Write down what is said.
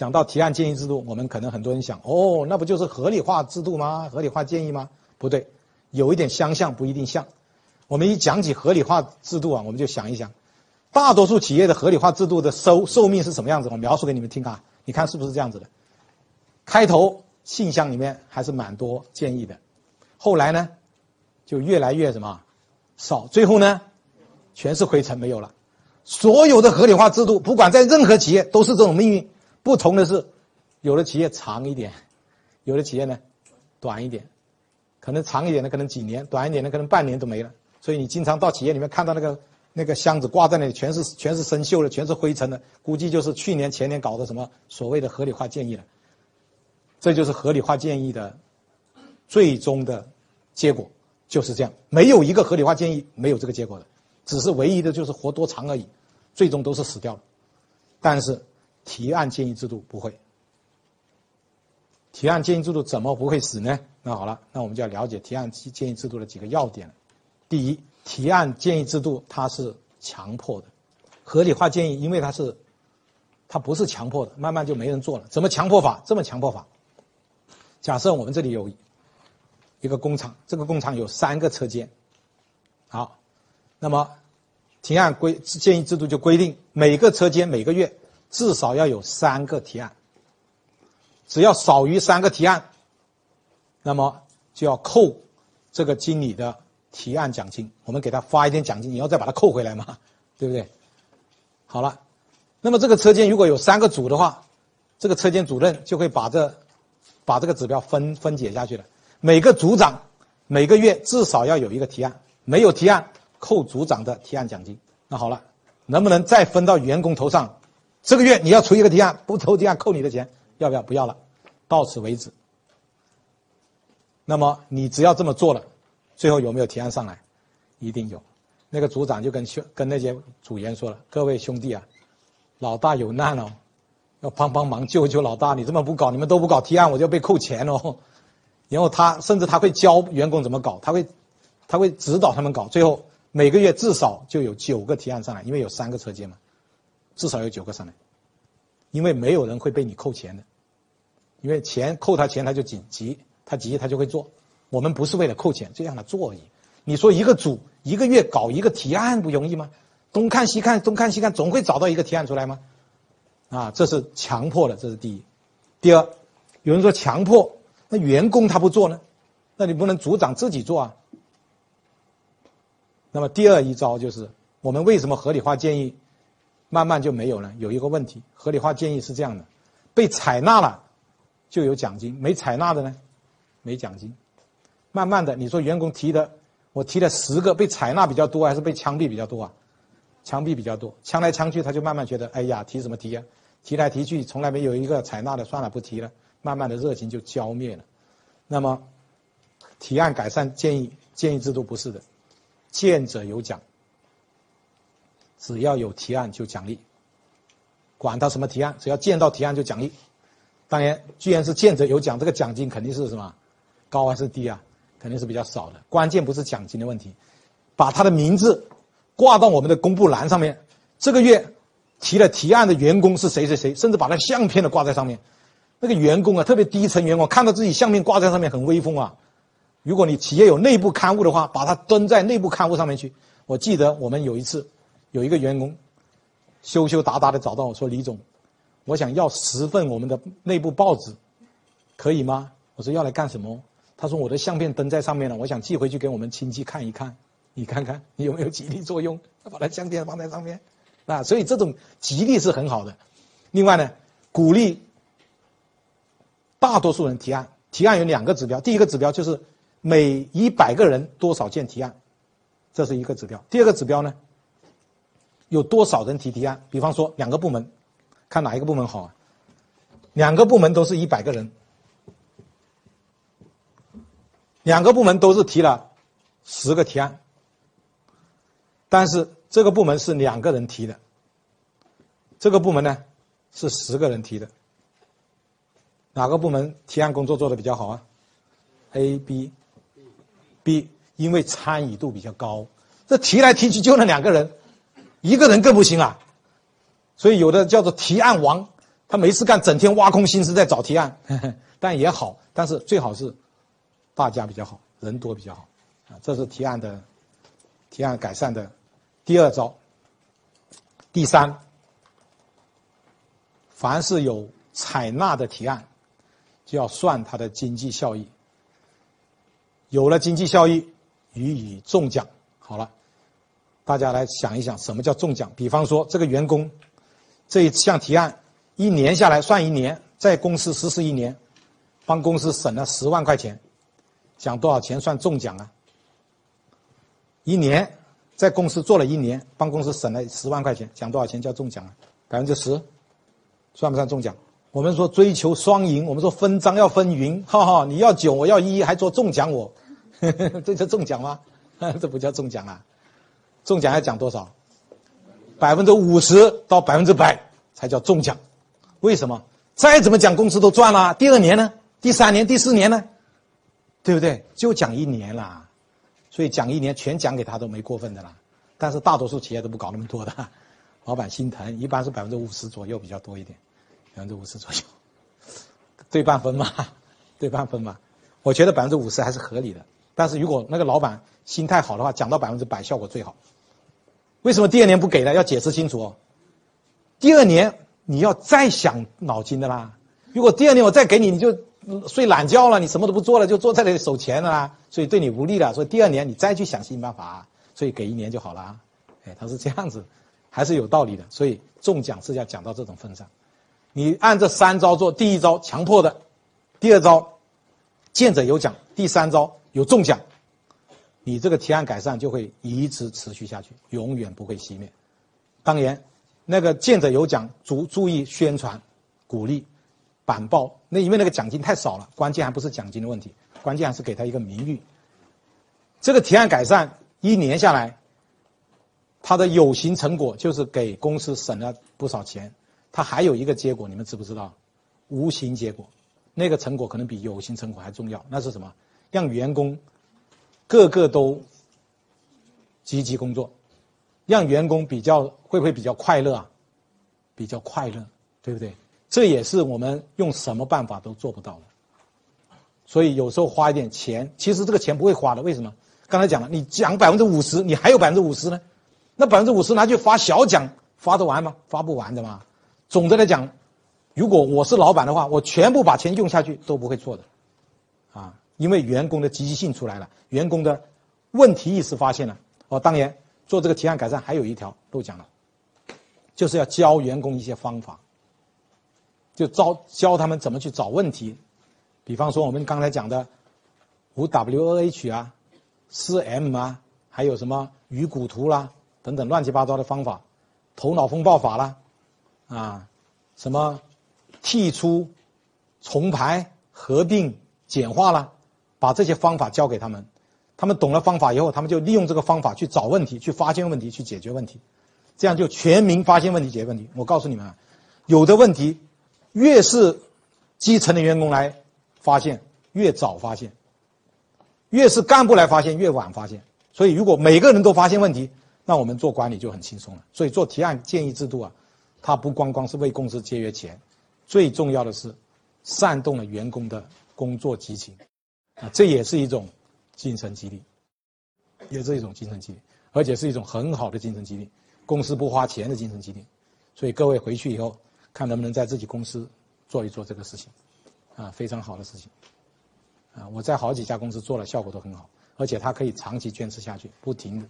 讲到提案建议制度，我们可能很多人想，哦，那不就是合理化制度吗？合理化建议吗？不对，有一点相像，不一定像。我们一讲起合理化制度啊，我们就想一想，大多数企业的合理化制度的寿寿命是什么样子？我描述给你们听啊，你看是不是这样子的？开头信箱里面还是蛮多建议的，后来呢，就越来越什么少，最后呢，全是灰尘，没有了。所有的合理化制度，不管在任何企业都是这种命运。不同的是，有的企业长一点，有的企业呢短一点，可能长一点的可能几年，短一点的可能半年都没了。所以你经常到企业里面看到那个那个箱子挂在那里，全是全是生锈的，全是灰尘的，估计就是去年前年搞的什么所谓的合理化建议了。这就是合理化建议的最终的结果，就是这样。没有一个合理化建议没有这个结果的，只是唯一的就是活多长而已，最终都是死掉了。但是。提案建议制度不会，提案建议制度怎么不会死呢？那好了，那我们就要了解提案建议制度的几个要点。第一，提案建议制度它是强迫的，合理化建议因为它是，它不是强迫的，慢慢就没人做了。怎么强迫法？这么强迫法？假设我们这里有一个工厂，这个工厂有三个车间，好，那么提案规建议制度就规定每个车间每个月。至少要有三个提案，只要少于三个提案，那么就要扣这个经理的提案奖金。我们给他发一点奖金，你要再把它扣回来嘛，对不对？好了，那么这个车间如果有三个组的话，这个车间主任就会把这把这个指标分分解下去了。每个组长每个月至少要有一个提案，没有提案扣组长的提案奖金。那好了，能不能再分到员工头上？这个月你要出一个提案，不出提案扣你的钱，要不要？不要了，到此为止。那么你只要这么做了，最后有没有提案上来？一定有。那个组长就跟兄跟那些组员说了：“各位兄弟啊，老大有难哦，要帮帮忙救救老大。你这么不搞，你们都不搞提案，我就被扣钱哦。”然后他甚至他会教员工怎么搞，他会他会指导他们搞。最后每个月至少就有九个提案上来，因为有三个车间嘛。至少有九个上来，因为没有人会被你扣钱的，因为钱扣他钱他就紧急，他急他就会做。我们不是为了扣钱，就让他做而已。你说一个组一个月搞一个提案不容易吗？东看西看，东看西看，总会找到一个提案出来吗？啊，这是强迫的，这是第一。第二，有人说强迫，那员工他不做呢？那你不能组长自己做啊？那么第二一招就是，我们为什么合理化建议？慢慢就没有了。有一个问题，合理化建议是这样的：被采纳了就有奖金，没采纳的呢没奖金。慢慢的，你说员工提的，我提了十个，被采纳比较多还是被枪毙比较多啊？枪毙比较多，枪来枪去，他就慢慢觉得，哎呀，提什么提啊？提来提去，从来没有一个采纳的，算了，不提了。慢慢的热情就浇灭了。那么，提案改善建议建议制度不是的，见者有奖。只要有提案就奖励，管他什么提案，只要见到提案就奖励。当然，既然是见者有奖，这个奖金肯定是什么高还是低啊？肯定是比较少的。关键不是奖金的问题，把他的名字挂到我们的公布栏上面。这个月提了提案的员工是谁谁谁，甚至把他相片都挂在上面。那个员工啊，特别低层员工看到自己相片挂在上面很威风啊。如果你企业有内部刊物的话，把它登在内部刊物上面去。我记得我们有一次。有一个员工，羞羞答答的找到我说：“李总，我想要十份我们的内部报纸，可以吗？”我说：“要来干什么？”他说：“我的相片登在上面了，我想寄回去给我们亲戚看一看，你看看你有没有激励作用？把他相片放在上面，啊，所以这种激励是很好的。另外呢，鼓励大多数人提案，提案有两个指标，第一个指标就是每一百个人多少件提案，这是一个指标。第二个指标呢？有多少人提提案？比方说两个部门，看哪一个部门好啊？两个部门都是一百个人，两个部门都是提了十个提案，但是这个部门是两个人提的，这个部门呢是十个人提的，哪个部门提案工作做的比较好啊？A、B、B，因为参与度比较高，这提来提去就那两个人。一个人更不行啊，所以有的叫做提案王，他没事干，整天挖空心思在找提案，但也好，但是最好是大家比较好，人多比较好啊。这是提案的提案改善的第二招。第三，凡是有采纳的提案，就要算它的经济效益。有了经济效益，予以中奖。好了，大家来想一想，什么叫中奖？比方说，这个员工这一项提案。一年下来算一年，在公司实施一年，帮公司省了十万块钱，奖多少钱算中奖啊？一年在公司做了一年，帮公司省了十万块钱，奖多少钱叫中奖啊？百分之十，算不算中奖？我们说追求双赢，我们说分赃要分匀，哈哈，你要九我要一，还说中奖我，这叫中奖吗？这不叫中奖啊！中奖要奖多少？百分之五十到百分之百才叫中奖。为什么？再怎么讲，公司都赚了。第二年呢？第三年、第四年呢？对不对？就讲一年啦，所以讲一年全讲给他都没过分的啦。但是大多数企业都不搞那么多的，老板心疼，一般是百分之五十左右比较多一点，百分之五十左右，对半分嘛，对半分嘛。我觉得百分之五十还是合理的。但是如果那个老板心态好的话，讲到百分之百效果最好。为什么第二年不给呢？要解释清楚哦。第二年。你要再想脑筋的啦！如果第二年我再给你，你就睡懒觉了，你什么都不做了，就坐在那里守钱了啦，所以对你无力了。所以第二年你再去想新办法，所以给一年就好了。哎，他是这样子，还是有道理的。所以中奖是要讲到这种份上，你按这三招做，第一招强迫的，第二招见者有奖，第三招有中奖，你这个提案改善就会一直持续下去，永远不会熄灭。当然。那个见者有奖，注注意宣传、鼓励、板报。那因为那个奖金太少了，关键还不是奖金的问题，关键还是给他一个名誉。这个提案改善一年下来，它的有形成果就是给公司省了不少钱。它还有一个结果，你们知不知道？无形结果，那个成果可能比有形成果还重要。那是什么？让员工个个都积极工作。让员工比较会不会比较快乐啊？比较快乐，对不对？这也是我们用什么办法都做不到的。所以有时候花一点钱，其实这个钱不会花的。为什么？刚才讲了，你奖百分之五十，你还有百分之五十呢？那百分之五十拿去发小奖，发得完吗？发不完的嘛。总的来讲，如果我是老板的话，我全部把钱用下去都不会错的，啊，因为员工的积极性出来了，员工的问题意识发现了。哦，当然。做这个提案改善还有一条漏讲了，就是要教员工一些方法，就教教他们怎么去找问题，比方说我们刚才讲的五 W O H 啊、四 M 啊，还有什么鱼骨图啦等等乱七八糟的方法，头脑风暴法啦，啊，什么剔出、重排、合并、简化啦，把这些方法教给他们。他们懂了方法以后，他们就利用这个方法去找问题、去发现问题、去解决问题，这样就全民发现问题、解决问题。我告诉你们啊，有的问题越是基层的员工来发现，越早发现；越是干部来发现，越晚发现。所以，如果每个人都发现问题，那我们做管理就很轻松了。所以，做提案建议制度啊，它不光光是为公司节约钱，最重要的是煽动了员工的工作激情啊，这也是一种。精神激励，也是一种精神激励，而且是一种很好的精神激励，公司不花钱的精神激励。所以各位回去以后，看能不能在自己公司做一做这个事情，啊，非常好的事情。啊，我在好几家公司做了，效果都很好，而且它可以长期坚持下去，不停的。